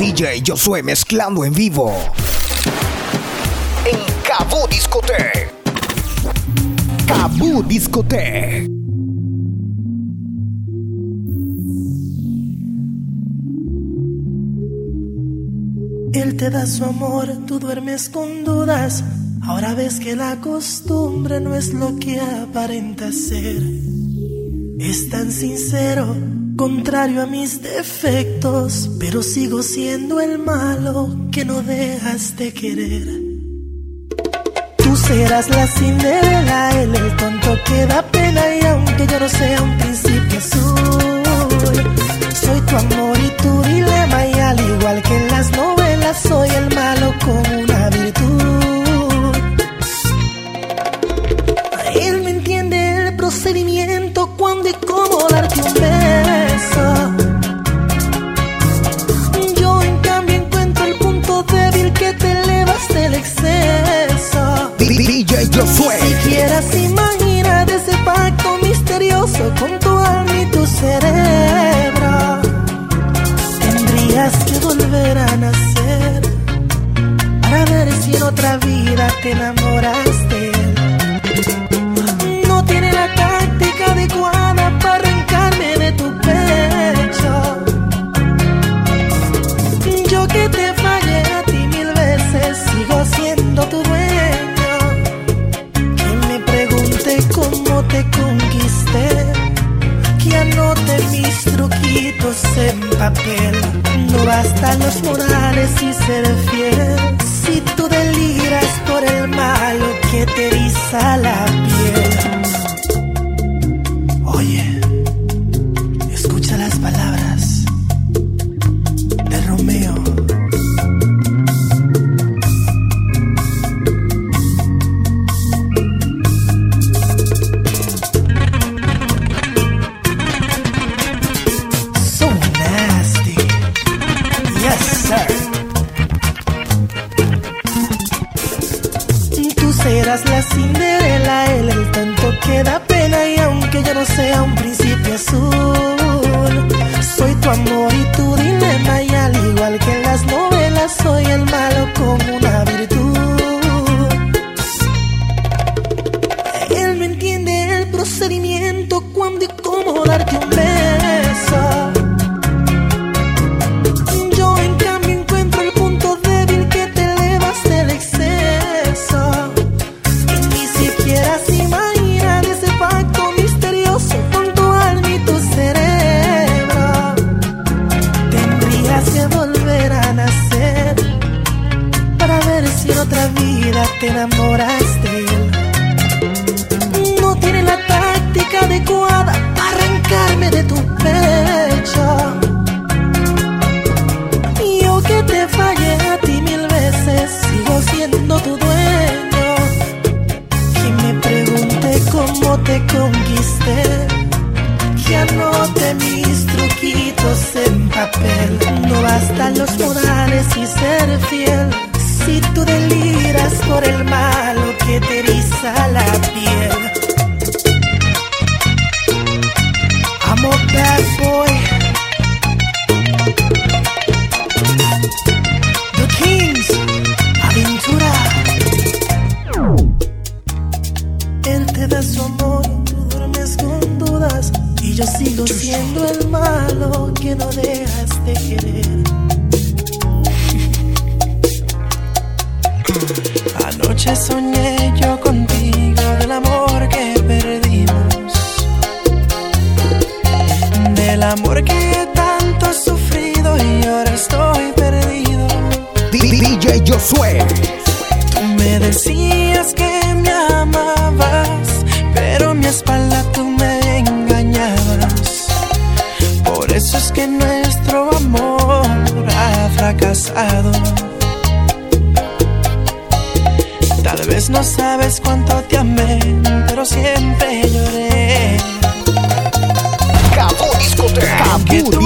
DJ Josué mezclando en vivo. En Cabo Discote. Cabo Discote. Él te da su amor, tú duermes con dudas. Ahora ves que la costumbre no es lo que aparenta ser. Es tan sincero, contrario a mis defectos, pero sigo siendo el malo que no dejas de querer. Tú serás la Cinderela, él el tonto que da pena y aunque yo no sea un príncipe azul, soy tu amor y tu dilema y al igual que en las novelas soy el malo con una virtud. DJ Josué. Quieras imaginar ese pacto misterioso con tu alma y tu cerebro. Tendrías que volver a nacer para ver si en otra vida te enamoras No bastan los morales y ser fiel. Si tú deliras por el malo que te eriza la aunque te conquisté, que anote mis truquitos en papel. No bastan los modales y ser fiel. Si tú deliras por el malo Tal vez no sabes cuánto te amé, pero siempre lloré. Cabo Discote. Que Cabo tú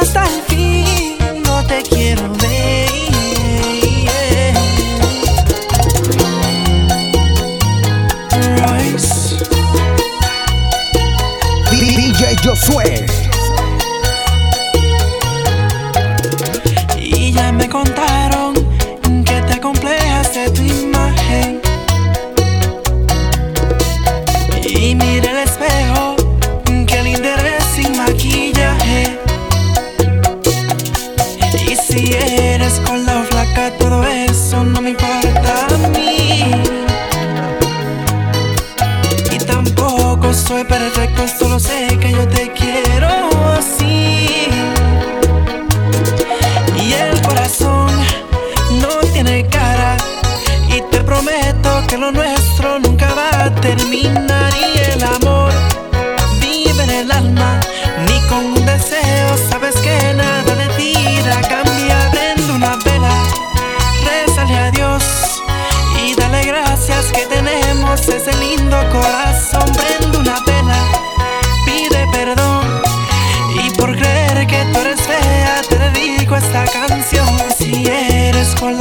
hasta el fin. No te quiero que tenemos ese lindo corazón. Prende una vela, pide perdón. Y por creer que tú eres fea, te dedico esta canción. Si eres con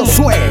Josué.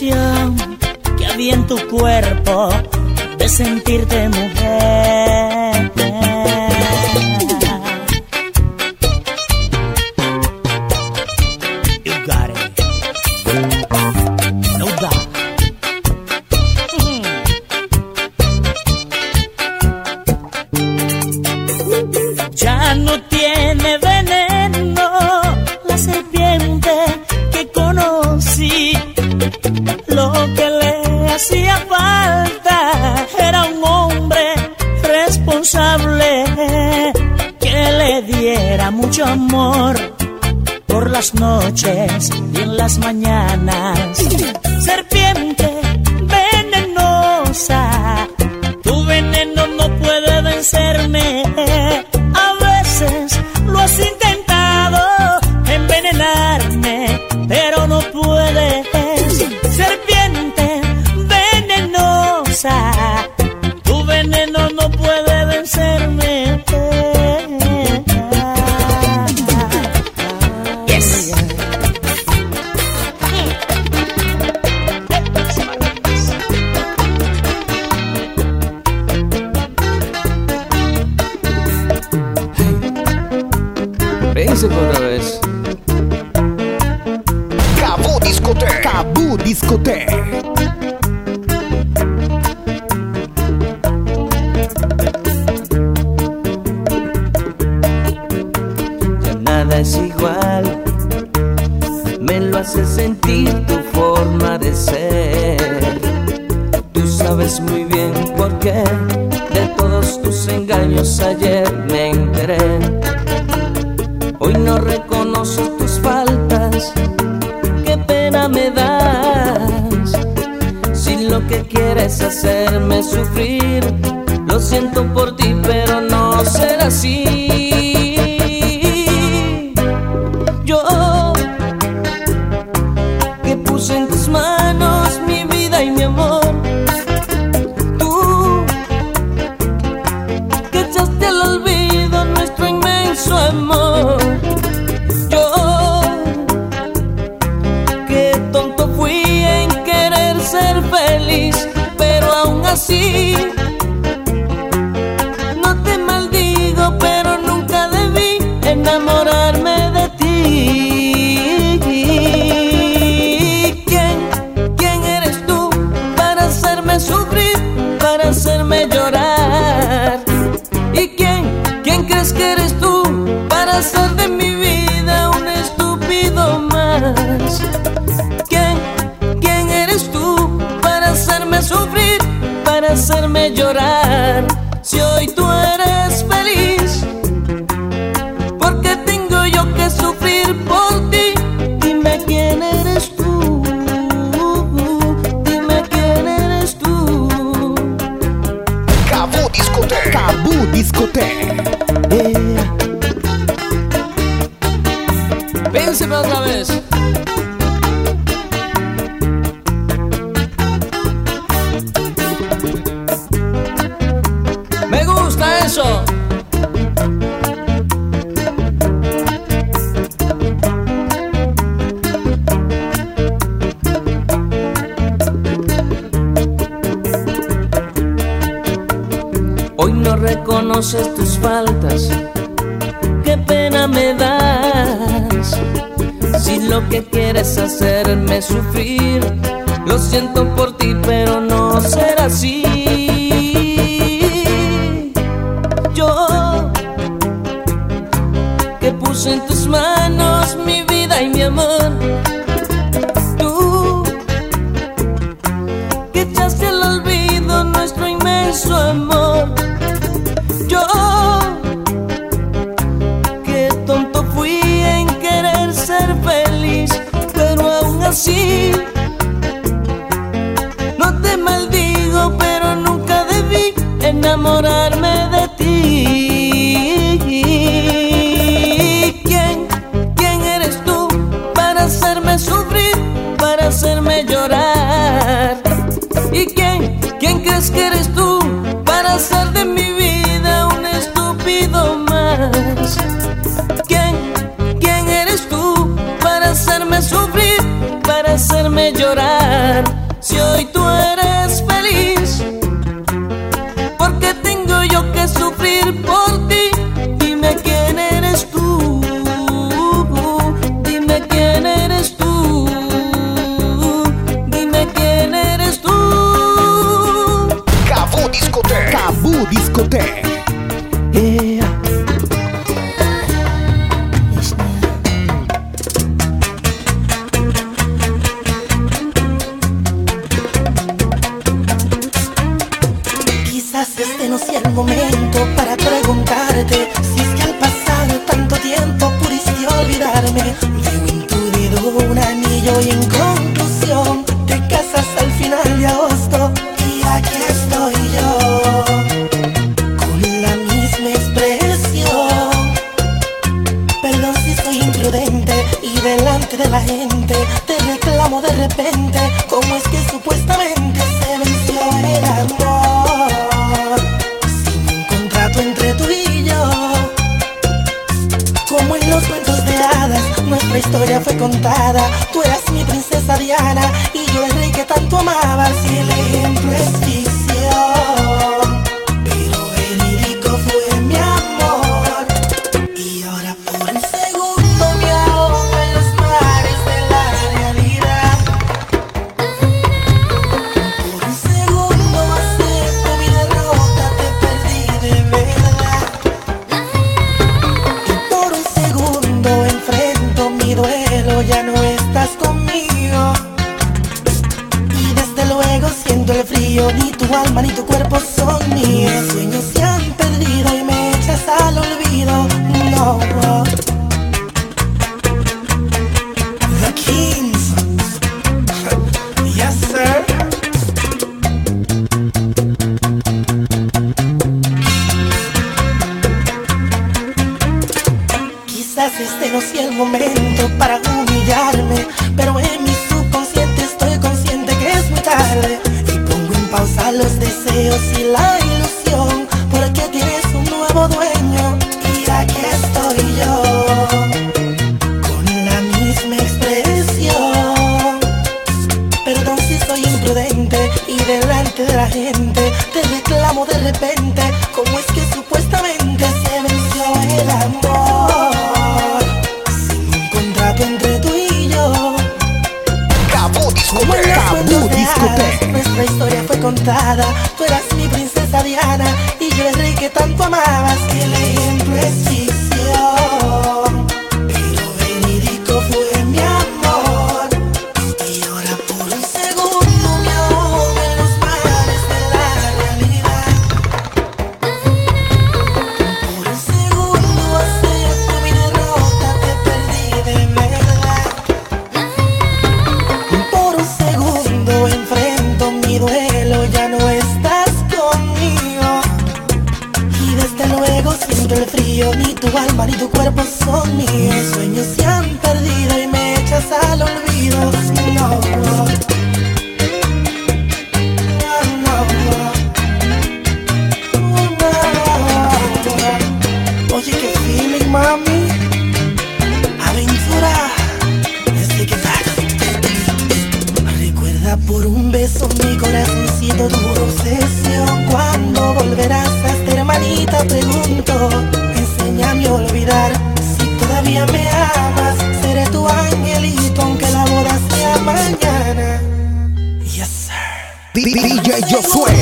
que había en tu cuerpo de sentirte Yes. discoteca. hacerme sufrir. así. No te maldigo, pero nunca debí enamorar. Quizás este no sea el momento para preguntarte si es que al pasar tanto tiempo pudiste olvidarme. Rihanna. contada, tú eras mi princesa Diana pregunto Enséñame a olvidar. Si todavía me amas Seré tu angelito aunque la boda sea mañana. Yes sir. DJ Josué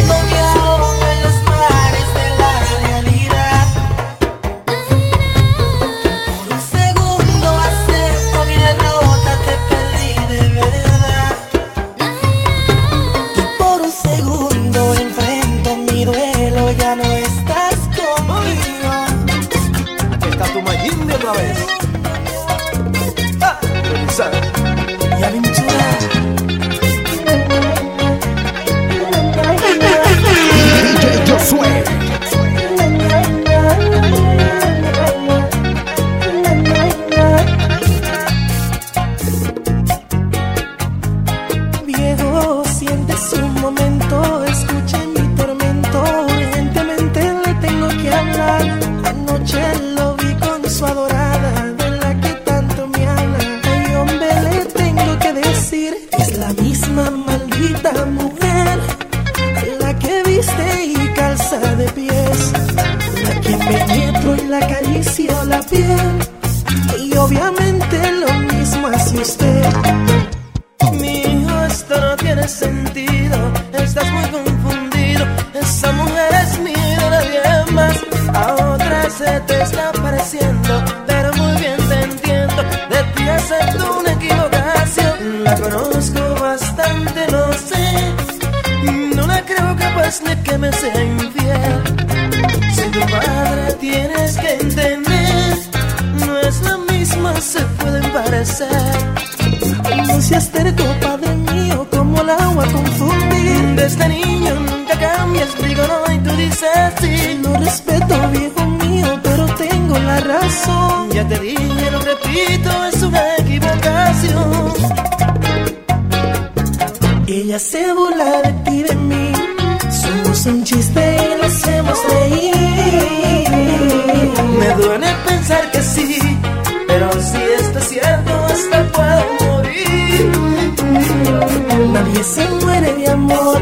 Nadie se muere de amor.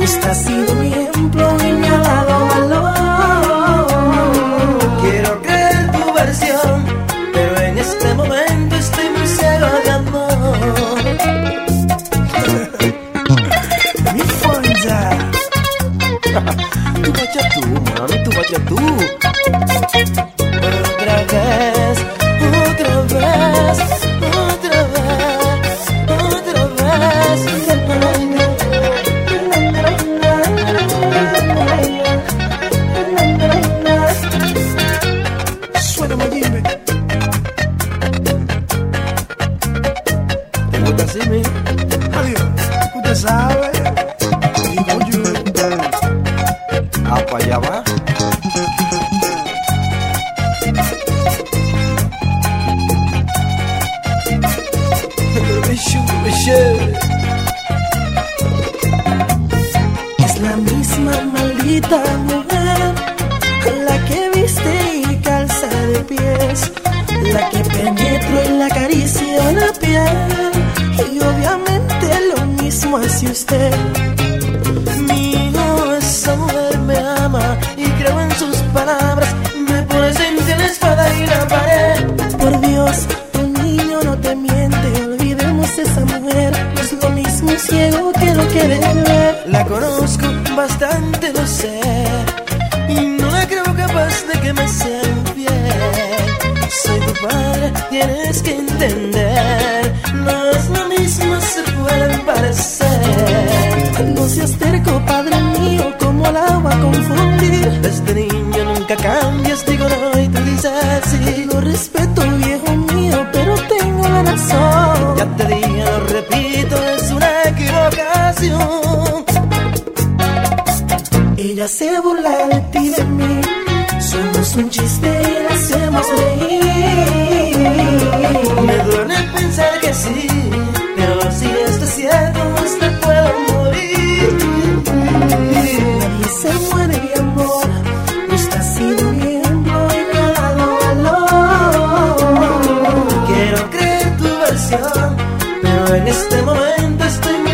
Usted ha sido mi ejemplo y me alaba. Es la misma maldita mujer, la que viste y calza de pies, la que penetro en la caricia la piel. Y obviamente lo mismo hace usted y no la creo capaz de que me sea. Soy tu padre, tienes que entender, no es lo mismo, se pueden parecer. No seas terco, padre mío, como el agua a confundir. Este niño nunca cambias, digo no y tú dices sí. Lo respeto, viejo mío, pero tengo la razón. Ya te dije, lo repito. Ella se burla de ti y de mí. Somos un chiste y la hacemos reír. Me duele pensar que sí, pero si esto es cierto, hasta puedo morir. Y se muere mi amor, no está siendo miembro y me ha valor. Quiero creer tu versión, pero en este momento estoy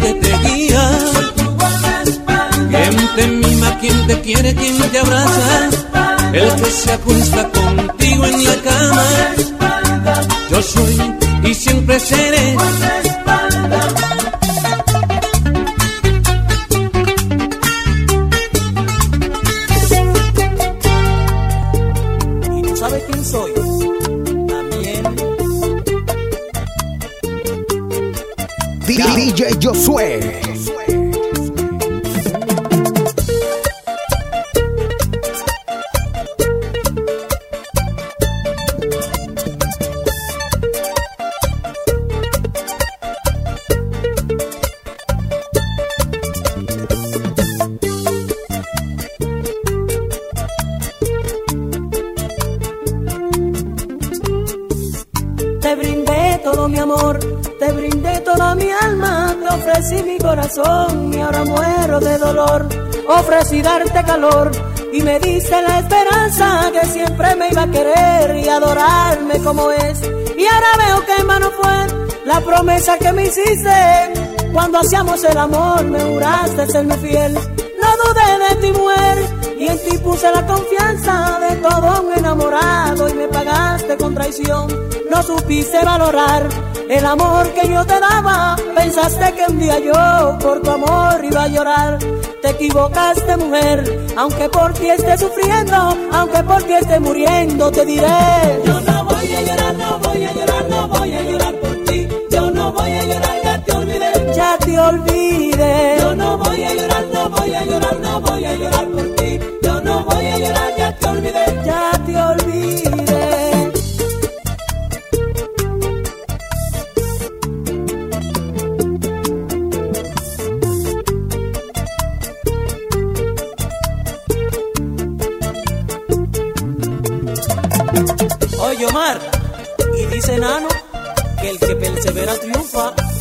quien te, guía. Quien te mima, quien te quiere, quien te abraza. El que se acuesta contigo en la cama. Yo soy y siempre seré DJ Josué. De dolor. Ofrecí darte calor y me diste la esperanza que siempre me iba a querer y adorarme como es. Y ahora veo que en vano fue la promesa que me hiciste. Cuando hacíamos el amor me juraste serme fiel. Dudé de ti, mujer y en ti puse la confianza de todo un enamorado y me pagaste con traición. No supiste valorar el amor que yo te daba. Pensaste que un día yo por tu amor iba a llorar. Te equivocaste, mujer, aunque por ti esté sufriendo, aunque por ti esté muriendo, te diré. Yo no voy a llorar, no voy a llorar, no voy a llorar por ti. Yo no voy a llorar, ya te olvidé. Ya te olvidé. Voy a llorar, no voy a llorar por ti voy a llorar, ya te olvidé. Ya te olvidé. Oye Omar, y dice Nano que el que persevera triunfa.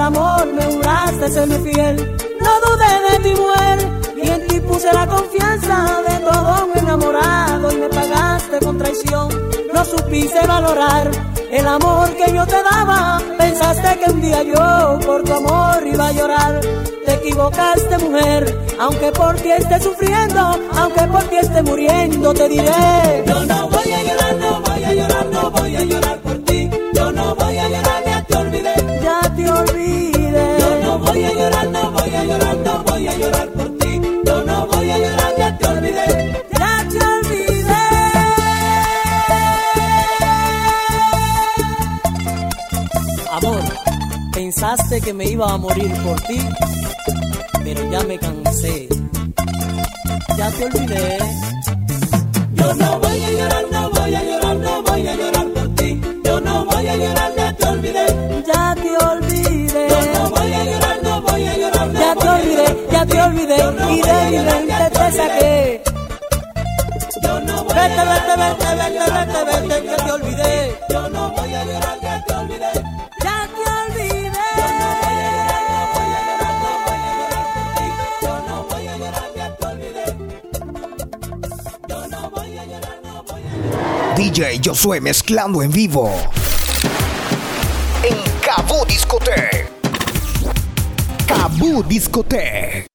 Hacíamos el amor, me juraste serme fiel. No dudé de ti, mujer, y en ti puse la confianza de todo un enamorado y me pagaste con traición. No supiste valorar el amor que yo te daba. Pensaste que un día yo por tu amor iba a llorar. Te equivocaste, mujer, aunque por ti esté sufriendo, aunque por ti esté muriendo, te diré. Yo no voy a llorar, no voy a llorar, no voy a llorar pensaste que me iba a morir por ti, pero ya me cansé. Ya te olvidé. Yo no voy a llorar, no voy a llorar, no voy a llorar no voy a llorar, ya te olvidé. Ya te olvidé. no voy a llorar, no voy a llorar. ya te olvidé, ya te olvidé. y de mi mente te saqué. Yo no voy vete, vete, vete, vete, vete, vete, que te olvidé. Yo no voy a llorar, ya te olvidé. DJ Josué mezclando en vivo. Cabú Discote. Cabú Discote.